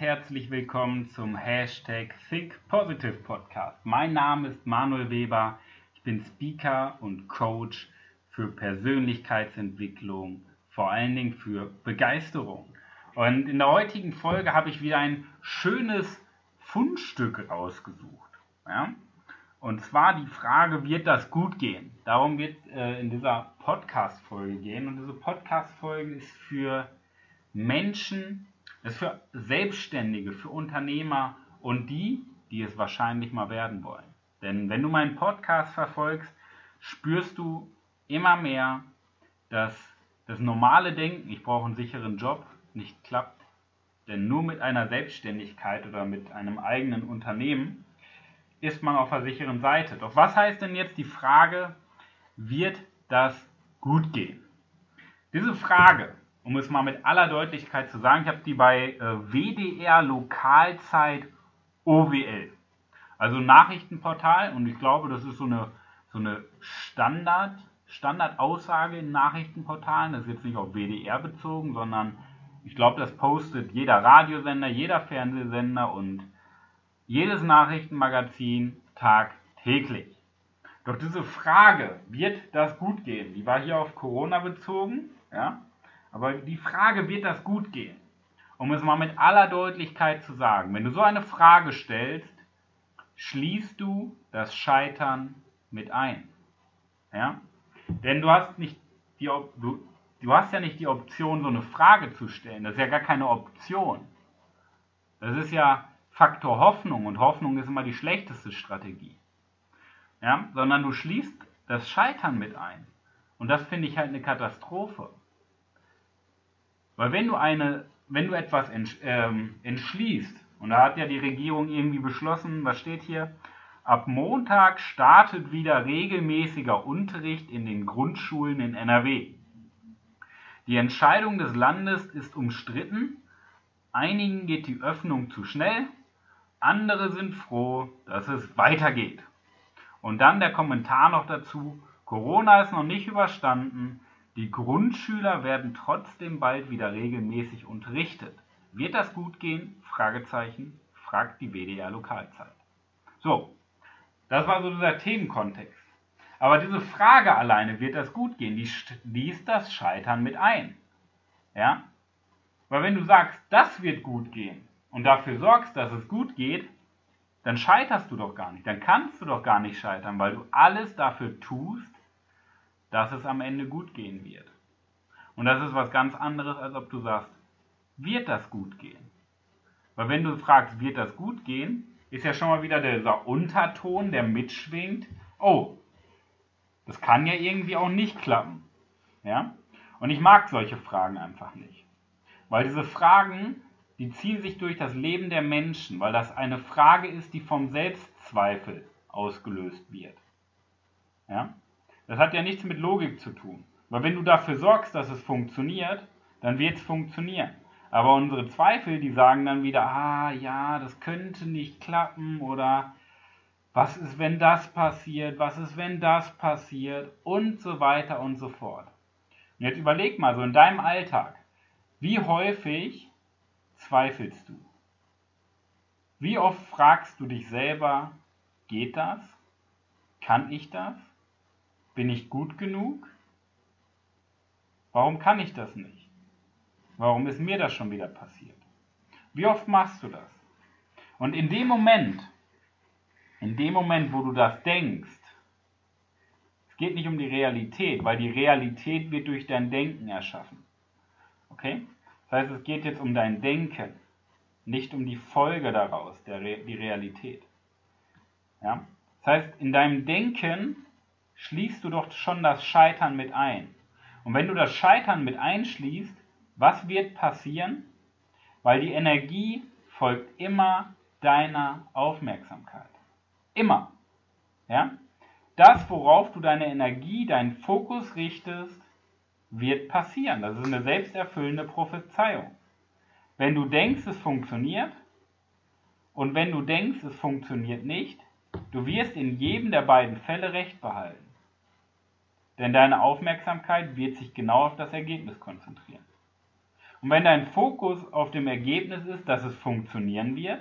herzlich willkommen zum Hashtag Think Positive Podcast. Mein Name ist Manuel Weber. Ich bin Speaker und Coach für Persönlichkeitsentwicklung, vor allen Dingen für Begeisterung. Und in der heutigen Folge habe ich wieder ein schönes Fundstück rausgesucht. Ja? Und zwar die Frage, wird das gut gehen? Darum wird äh, in dieser Podcast-Folge gehen. Und diese Podcast-Folge ist für Menschen, ist für Selbstständige, für Unternehmer und die, die es wahrscheinlich mal werden wollen. Denn wenn du meinen Podcast verfolgst, spürst du immer mehr, dass das normale Denken, ich brauche einen sicheren Job, nicht klappt. Denn nur mit einer Selbstständigkeit oder mit einem eigenen Unternehmen ist man auf der sicheren Seite. Doch was heißt denn jetzt die Frage, wird das gut gehen? Diese Frage, um es mal mit aller Deutlichkeit zu sagen, ich habe die bei äh, WDR Lokalzeit OWL, also Nachrichtenportal, und ich glaube, das ist so eine, so eine Standard, Standardaussage in Nachrichtenportalen, das ist jetzt nicht auf WDR bezogen, sondern ich glaube, das postet jeder Radiosender, jeder Fernsehsender und jedes Nachrichtenmagazin tagtäglich. Doch diese Frage, wird das gut gehen, die war hier auf Corona bezogen, ja? Aber die Frage, wird das gut gehen? Um es mal mit aller Deutlichkeit zu sagen, wenn du so eine Frage stellst, schließt du das Scheitern mit ein. Ja? Denn du hast, nicht die, du, du hast ja nicht die Option, so eine Frage zu stellen. Das ist ja gar keine Option. Das ist ja Faktor Hoffnung und Hoffnung ist immer die schlechteste Strategie. Ja, sondern du schließt das Scheitern mit ein. Und das finde ich halt eine Katastrophe. Weil wenn du eine, wenn du etwas ähm, entschließt, und da hat ja die Regierung irgendwie beschlossen, was steht hier? Ab Montag startet wieder regelmäßiger Unterricht in den Grundschulen in NRW. Die Entscheidung des Landes ist umstritten. Einigen geht die Öffnung zu schnell, andere sind froh, dass es weitergeht. Und dann der Kommentar noch dazu, Corona ist noch nicht überstanden, die Grundschüler werden trotzdem bald wieder regelmäßig unterrichtet. Wird das gut gehen? Fragezeichen, fragt die WDR Lokalzeit. So, das war so dieser Themenkontext. Aber diese Frage alleine, wird das gut gehen, die schließt das Scheitern mit ein. Ja? Weil wenn du sagst, das wird gut gehen, und dafür sorgst, dass es gut geht, dann scheiterst du doch gar nicht. Dann kannst du doch gar nicht scheitern, weil du alles dafür tust, dass es am Ende gut gehen wird. Und das ist was ganz anderes, als ob du sagst, wird das gut gehen? Weil wenn du fragst, wird das gut gehen, ist ja schon mal wieder dieser Unterton, der mitschwingt. Oh, das kann ja irgendwie auch nicht klappen. Ja? Und ich mag solche Fragen einfach nicht. Weil diese Fragen die ziehen sich durch das Leben der Menschen, weil das eine Frage ist, die vom Selbstzweifel ausgelöst wird. Ja? Das hat ja nichts mit Logik zu tun. Weil wenn du dafür sorgst, dass es funktioniert, dann wird es funktionieren. Aber unsere Zweifel, die sagen dann wieder, ah ja, das könnte nicht klappen oder was ist, wenn das passiert, was ist, wenn das passiert und so weiter und so fort. Und jetzt überleg mal so in deinem Alltag, wie häufig zweifelst du? Wie oft fragst du dich selber, geht das? Kann ich das? Bin ich gut genug? Warum kann ich das nicht? Warum ist mir das schon wieder passiert? Wie oft machst du das? Und in dem Moment, in dem Moment, wo du das denkst, es geht nicht um die Realität, weil die Realität wird durch dein Denken erschaffen. Okay? Das heißt, es geht jetzt um dein Denken, nicht um die Folge daraus, der Re die Realität. Ja? Das heißt, in deinem Denken schließt du doch schon das Scheitern mit ein. Und wenn du das Scheitern mit einschließt, was wird passieren? Weil die Energie folgt immer deiner Aufmerksamkeit. Immer. Ja? Das, worauf du deine Energie, deinen Fokus richtest, wird passieren. Das ist eine selbsterfüllende Prophezeiung. Wenn du denkst, es funktioniert und wenn du denkst, es funktioniert nicht, du wirst in jedem der beiden Fälle recht behalten. Denn deine Aufmerksamkeit wird sich genau auf das Ergebnis konzentrieren. Und wenn dein Fokus auf dem Ergebnis ist, dass es funktionieren wird,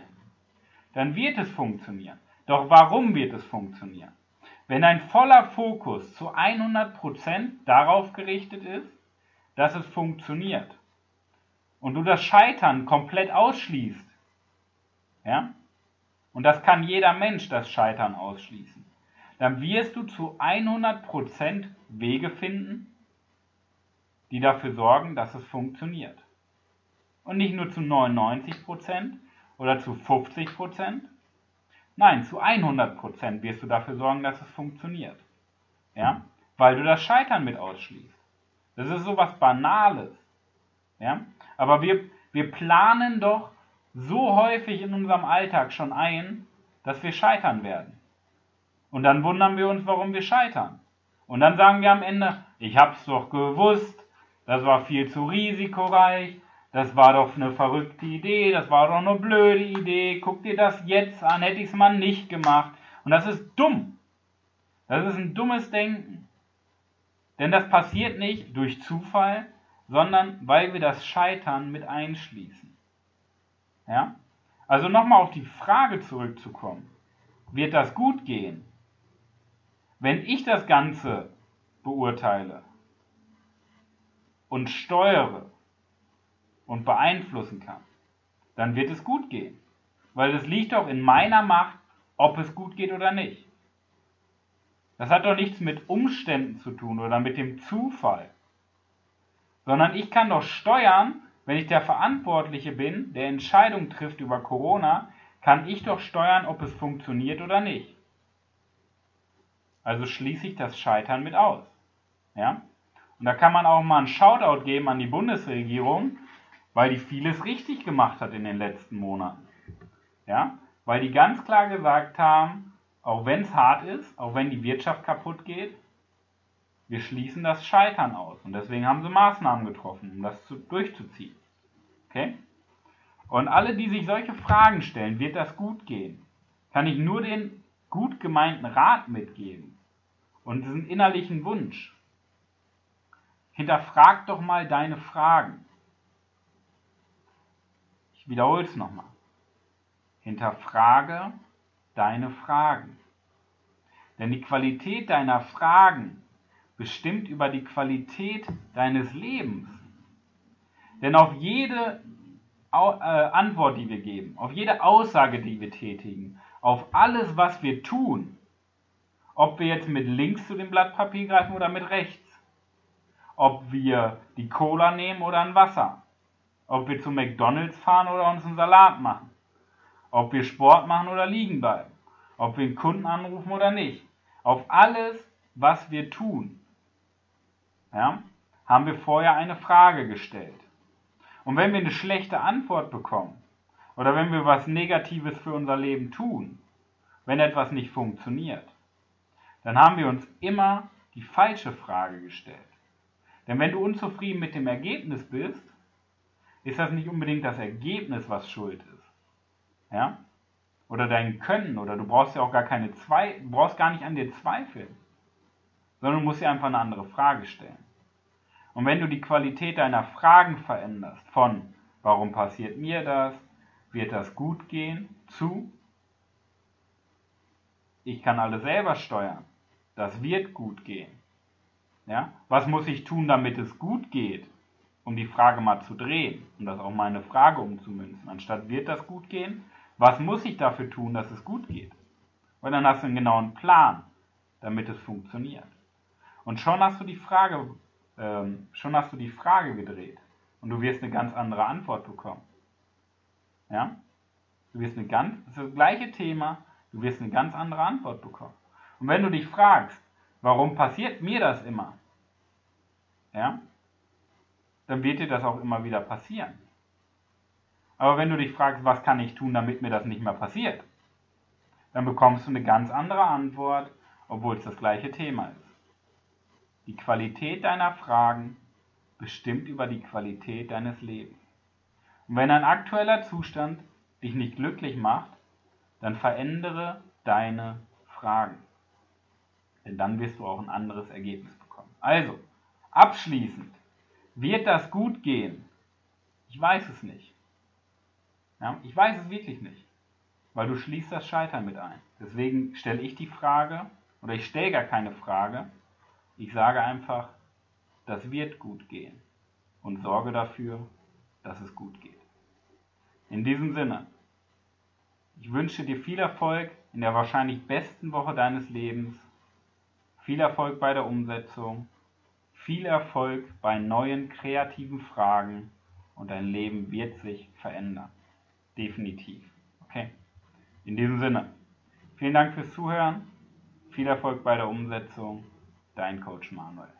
dann wird es funktionieren. Doch warum wird es funktionieren? Wenn dein voller Fokus zu 100% darauf gerichtet ist, dass es funktioniert und du das Scheitern komplett ausschließt, ja, und das kann jeder Mensch das Scheitern ausschließen, dann wirst du zu 100% Wege finden, die dafür sorgen, dass es funktioniert. Und nicht nur zu 99% oder zu 50%, nein, zu 100% wirst du dafür sorgen, dass es funktioniert. Ja? Weil du das Scheitern mit ausschließt. Das ist sowas Banales. Ja? Aber wir, wir planen doch so häufig in unserem Alltag schon ein, dass wir scheitern werden. Und dann wundern wir uns, warum wir scheitern. Und dann sagen wir am Ende, ich hab's doch gewusst, das war viel zu risikoreich, das war doch eine verrückte Idee, das war doch eine blöde Idee, guck dir das jetzt an, hätte ich es mal nicht gemacht. Und das ist dumm. Das ist ein dummes Denken. Denn das passiert nicht durch Zufall, sondern weil wir das Scheitern mit einschließen. Ja? Also nochmal auf die Frage zurückzukommen. Wird das gut gehen? Wenn ich das Ganze beurteile und steuere und beeinflussen kann, dann wird es gut gehen. Weil es liegt doch in meiner Macht, ob es gut geht oder nicht. Das hat doch nichts mit Umständen zu tun oder mit dem Zufall, sondern ich kann doch steuern, wenn ich der Verantwortliche bin, der Entscheidung trifft über Corona, kann ich doch steuern, ob es funktioniert oder nicht. Also schließe ich das Scheitern mit aus. Ja? Und da kann man auch mal einen Shoutout geben an die Bundesregierung, weil die vieles richtig gemacht hat in den letzten Monaten. Ja? Weil die ganz klar gesagt haben, auch wenn es hart ist, auch wenn die Wirtschaft kaputt geht, wir schließen das Scheitern aus. Und deswegen haben sie Maßnahmen getroffen, um das zu, durchzuziehen. Okay? Und alle, die sich solche Fragen stellen, wird das gut gehen, kann ich nur den gut gemeinten Rat mitgeben und diesen innerlichen Wunsch. Hinterfrag doch mal deine Fragen. Ich wiederhole es nochmal. Hinterfrage deine Fragen. Denn die Qualität deiner Fragen bestimmt über die Qualität deines Lebens. Denn auf jede äh, Antwort, die wir geben, auf jede Aussage, die wir tätigen, auf alles, was wir tun, ob wir jetzt mit links zu dem Blatt Papier greifen oder mit rechts, ob wir die Cola nehmen oder ein Wasser, ob wir zu McDonald's fahren oder uns einen Salat machen, ob wir Sport machen oder liegen bleiben, ob wir einen Kunden anrufen oder nicht, auf alles, was wir tun, ja, haben wir vorher eine Frage gestellt. Und wenn wir eine schlechte Antwort bekommen oder wenn wir was Negatives für unser Leben tun, wenn etwas nicht funktioniert, dann haben wir uns immer die falsche Frage gestellt. Denn wenn du unzufrieden mit dem Ergebnis bist, ist das nicht unbedingt das Ergebnis, was schuld ist. Ja? Oder dein Können, oder du brauchst ja auch gar keine zwei, brauchst gar nicht an dir zweifeln sondern du musst dir einfach eine andere Frage stellen. Und wenn du die Qualität deiner Fragen veränderst, von warum passiert mir das, wird das gut gehen, zu ich kann alles selber steuern, das wird gut gehen. Ja? Was muss ich tun, damit es gut geht? Um die Frage mal zu drehen und um das auch mal eine Frage umzumünzen. Anstatt wird das gut gehen, was muss ich dafür tun, dass es gut geht? Und dann hast du einen genauen Plan, damit es funktioniert. Und schon hast du die Frage, ähm, schon hast du die Frage gedreht und du wirst eine ganz andere Antwort bekommen. Ja? Du wirst eine ganz, das das gleiche Thema, du wirst eine ganz andere Antwort bekommen. Und wenn du dich fragst, warum passiert mir das immer? Ja? Dann wird dir das auch immer wieder passieren. Aber wenn du dich fragst, was kann ich tun, damit mir das nicht mehr passiert, dann bekommst du eine ganz andere Antwort, obwohl es das gleiche Thema ist. Die Qualität deiner Fragen bestimmt über die Qualität deines Lebens. Und wenn ein aktueller Zustand dich nicht glücklich macht, dann verändere deine Fragen. Denn dann wirst du auch ein anderes Ergebnis bekommen. Also, abschließend, wird das gut gehen? Ich weiß es nicht. Ja, ich weiß es wirklich nicht. Weil du schließt das Scheitern mit ein. Deswegen stelle ich die Frage, oder ich stelle gar keine Frage. Ich sage einfach, das wird gut gehen. Und sorge dafür, dass es gut geht. In diesem Sinne, ich wünsche dir viel Erfolg in der wahrscheinlich besten Woche deines Lebens, viel Erfolg bei der Umsetzung, viel Erfolg bei neuen kreativen Fragen und dein Leben wird sich verändern. Definitiv. Okay? In diesem Sinne, vielen Dank fürs Zuhören, viel Erfolg bei der Umsetzung. Dein Coach Manuel.